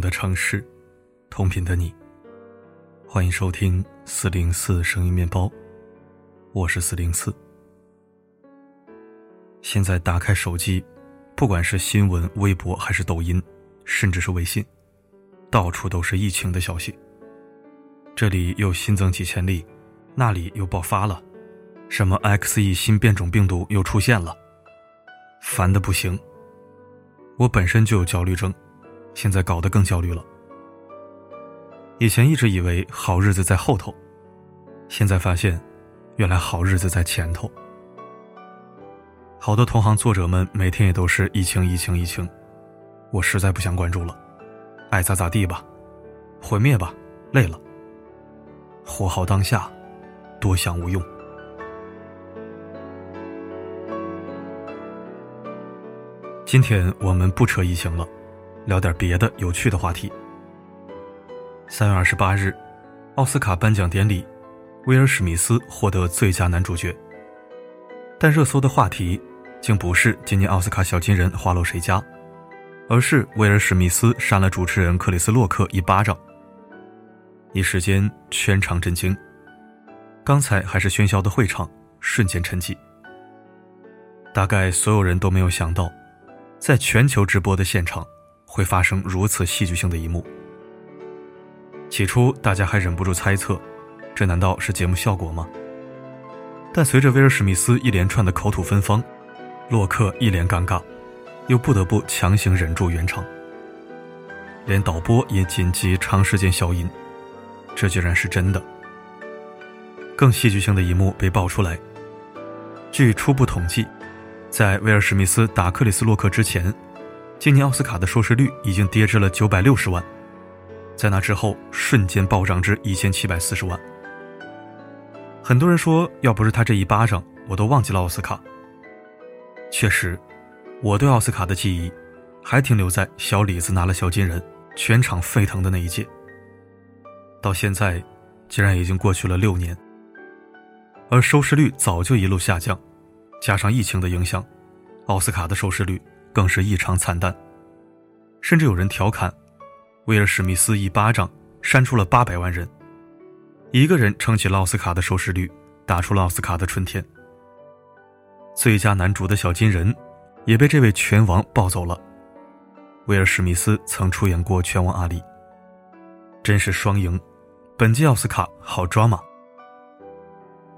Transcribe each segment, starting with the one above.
的城市，同频的你。欢迎收听四零四声音面包，我是四零四。现在打开手机，不管是新闻、微博，还是抖音，甚至是微信，到处都是疫情的消息。这里又新增几千例，那里又爆发了，什么 XE 新变种病毒又出现了，烦的不行。我本身就有焦虑症，现在搞得更焦虑了。以前一直以为好日子在后头，现在发现，原来好日子在前头。好多同行作者们每天也都是疫情、疫情、疫情，我实在不想关注了，爱咋咋地吧，毁灭吧，累了。活好当下，多想无用。今天我们不扯疫情了，聊点别的有趣的话题。三月二十八日，奥斯卡颁奖典礼，威尔史密斯获得最佳男主角。但热搜的话题竟不是今年奥斯卡小金人花落谁家，而是威尔史密斯扇了主持人克里斯洛克一巴掌。一时间全场震惊，刚才还是喧嚣的会场瞬间沉寂。大概所有人都没有想到。在全球直播的现场，会发生如此戏剧性的一幕。起初，大家还忍不住猜测，这难道是节目效果吗？但随着威尔史密斯一连串的口吐芬芳，洛克一脸尴尬，又不得不强行忍住原唱。连导播也紧急长时间消音，这居然是真的。更戏剧性的一幕被爆出来，据初步统计。在威尔史密斯打克里斯洛克之前，今年奥斯卡的收视率已经跌至了九百六十万，在那之后瞬间暴涨至一千七百四十万。很多人说，要不是他这一巴掌，我都忘记了奥斯卡。确实，我对奥斯卡的记忆还停留在小李子拿了小金人，全场沸腾的那一届。到现在，竟然已经过去了六年，而收视率早就一路下降。加上疫情的影响，奥斯卡的收视率更是异常惨淡，甚至有人调侃，威尔史密斯一巴掌扇出了八百万人，一个人撑起了奥斯卡的收视率，打出了奥斯卡的春天。最佳男主的小金人，也被这位拳王抱走了。威尔史密斯曾出演过拳王阿里，真是双赢，本届奥斯卡好抓马。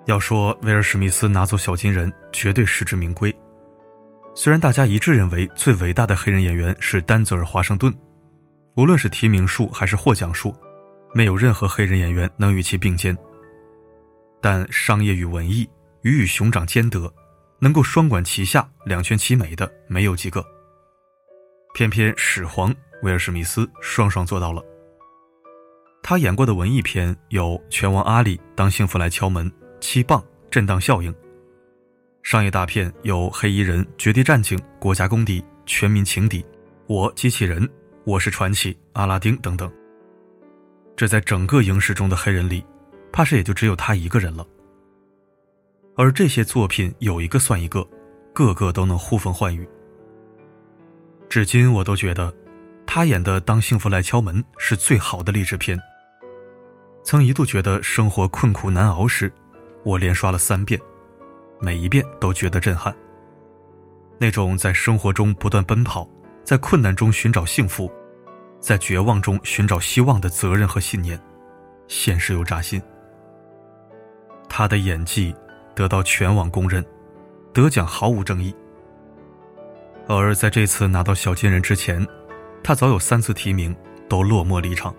要说威尔史密斯拿走小金人，绝对实至名归。虽然大家一致认为最伟大的黑人演员是丹泽尔·华盛顿，无论是提名数还是获奖数，没有任何黑人演员能与其并肩。但商业与文艺、鱼与熊掌兼得，能够双管齐下、两全其美的没有几个。偏偏始皇威尔史密斯双双做到了。他演过的文艺片有《拳王阿里》《当幸福来敲门》。七磅震荡效应，商业大片有《黑衣人》《绝地战警》《国家公敌》《全民情敌》《我机器人》《我是传奇》《阿拉丁》等等。这在整个影史中的黑人里，怕是也就只有他一个人了。而这些作品有一个算一个，个个都能呼风唤雨。至今我都觉得，他演的《当幸福来敲门》是最好的励志片。曾一度觉得生活困苦难熬时。我连刷了三遍，每一遍都觉得震撼。那种在生活中不断奔跑，在困难中寻找幸福，在绝望中寻找希望的责任和信念，现实又扎心。他的演技得到全网公认，得奖毫无争议。而在这次拿到小金人之前，他早有三次提名都落寞离场。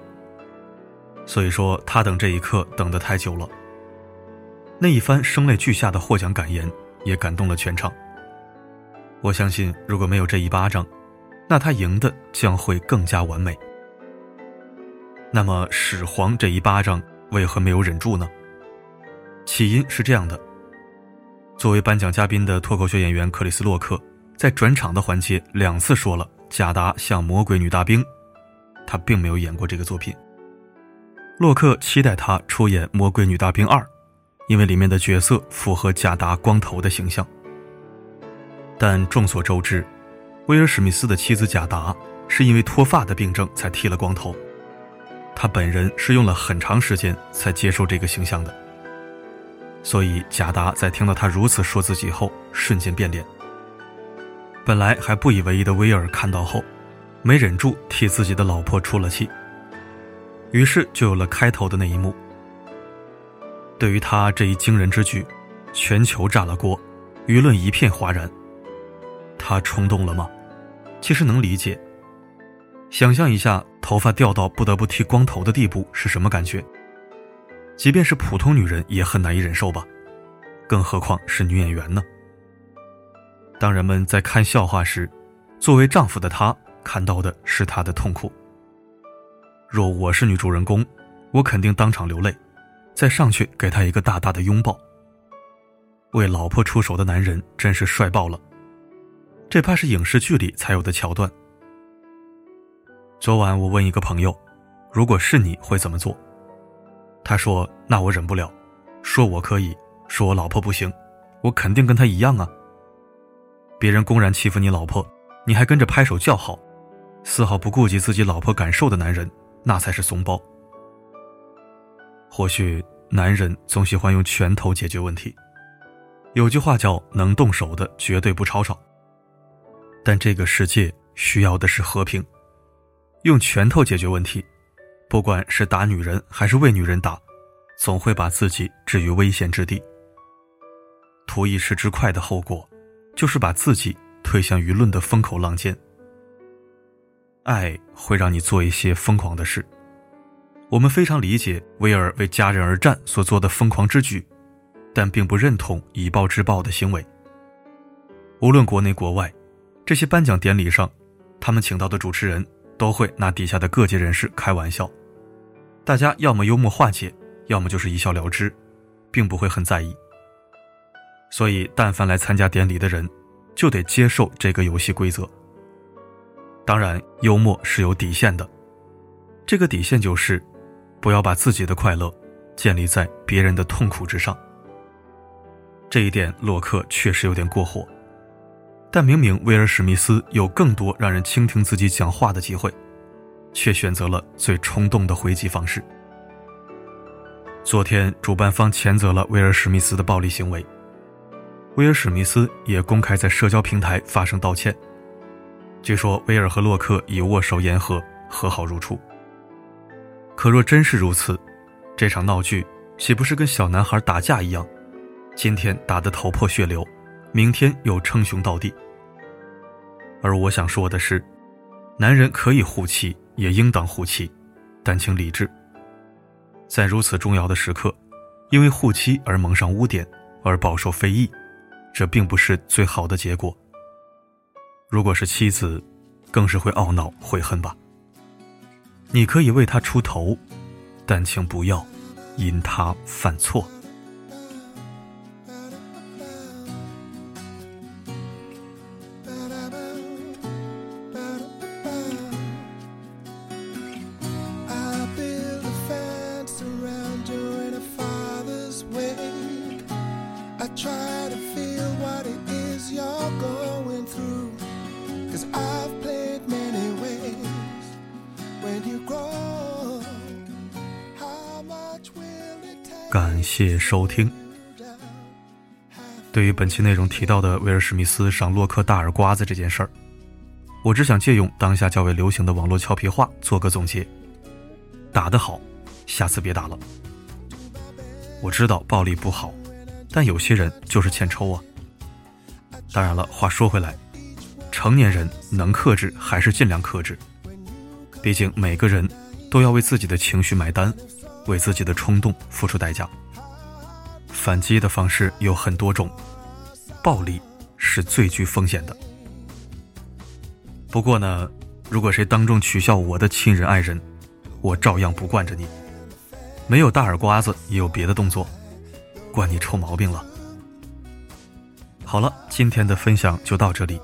所以说，他等这一刻等得太久了。那一番声泪俱下的获奖感言，也感动了全场。我相信，如果没有这一巴掌，那他赢的将会更加完美。那么，始皇这一巴掌为何没有忍住呢？起因是这样的：作为颁奖嘉宾的脱口秀演员克里斯洛克，在转场的环节两次说了贾达像魔鬼女大兵，他并没有演过这个作品。洛克期待他出演《魔鬼女大兵二》。因为里面的角色符合贾达光头的形象，但众所周知，威尔史密斯的妻子贾达是因为脱发的病症才剃了光头，他本人是用了很长时间才接受这个形象的。所以贾达在听到他如此说自己后，瞬间变脸。本来还不以为意的威尔看到后，没忍住替自己的老婆出了气。于是就有了开头的那一幕。对于他这一惊人之举，全球炸了锅，舆论一片哗然。他冲动了吗？其实能理解。想象一下，头发掉到不得不剃光头的地步是什么感觉？即便是普通女人也很难以忍受吧，更何况是女演员呢？当人们在看笑话时，作为丈夫的他看到的是她的痛苦。若我是女主人公，我肯定当场流泪，再上去给他一个大大的拥抱。为老婆出手的男人真是帅爆了，这怕是影视剧里才有的桥段。昨晚我问一个朋友，如果是你会怎么做？他说：“那我忍不了，说我可以，说我老婆不行，我肯定跟他一样啊。别人公然欺负你老婆，你还跟着拍手叫好，丝毫不顾及自己老婆感受的男人，那才是怂包。或许男人总喜欢用拳头解决问题，有句话叫‘能动手的绝对不吵吵’，但这个世界需要的是和平，用拳头解决问题。”不管是打女人还是为女人打，总会把自己置于危险之地。图一时之快的后果，就是把自己推向舆论的风口浪尖。爱会让你做一些疯狂的事，我们非常理解威尔为家人而战所做的疯狂之举，但并不认同以暴制暴的行为。无论国内国外，这些颁奖典礼上，他们请到的主持人都会拿底下的各界人士开玩笑。大家要么幽默化解，要么就是一笑了之，并不会很在意。所以，但凡来参加典礼的人，就得接受这个游戏规则。当然，幽默是有底线的，这个底线就是，不要把自己的快乐建立在别人的痛苦之上。这一点，洛克确实有点过火，但明明威尔史密斯有更多让人倾听自己讲话的机会。却选择了最冲动的回击方式。昨天，主办方谴责了威尔史密斯的暴力行为，威尔史密斯也公开在社交平台发声道歉。据说，威尔和洛克已握手言和，和好如初。可若真是如此，这场闹剧岂不是跟小男孩打架一样？今天打得头破血流，明天又称兄道弟。而我想说的是，男人可以护妻。也应当护妻，但请理智。在如此重要的时刻，因为护妻而蒙上污点，而饱受非议，这并不是最好的结果。如果是妻子，更是会懊恼悔恨吧。你可以为他出头，但请不要因他犯错。感谢收听。对于本期内容提到的威尔史密斯赏洛克大耳刮子这件事儿，我只想借用当下较为流行的网络俏皮话做个总结：打得好，下次别打了。我知道暴力不好，但有些人就是欠抽啊。当然了，话说回来，成年人能克制还是尽量克制，毕竟每个人都要为自己的情绪买单。为自己的冲动付出代价。反击的方式有很多种，暴力是最具风险的。不过呢，如果谁当众取笑我的亲人爱人，我照样不惯着你。没有大耳刮子，也有别的动作，惯你臭毛病了。好了，今天的分享就到这里。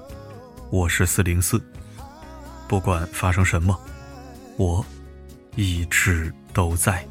我是四零四，不管发生什么，我一直都在。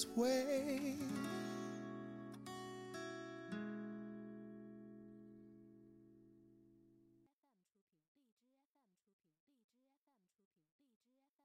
this way.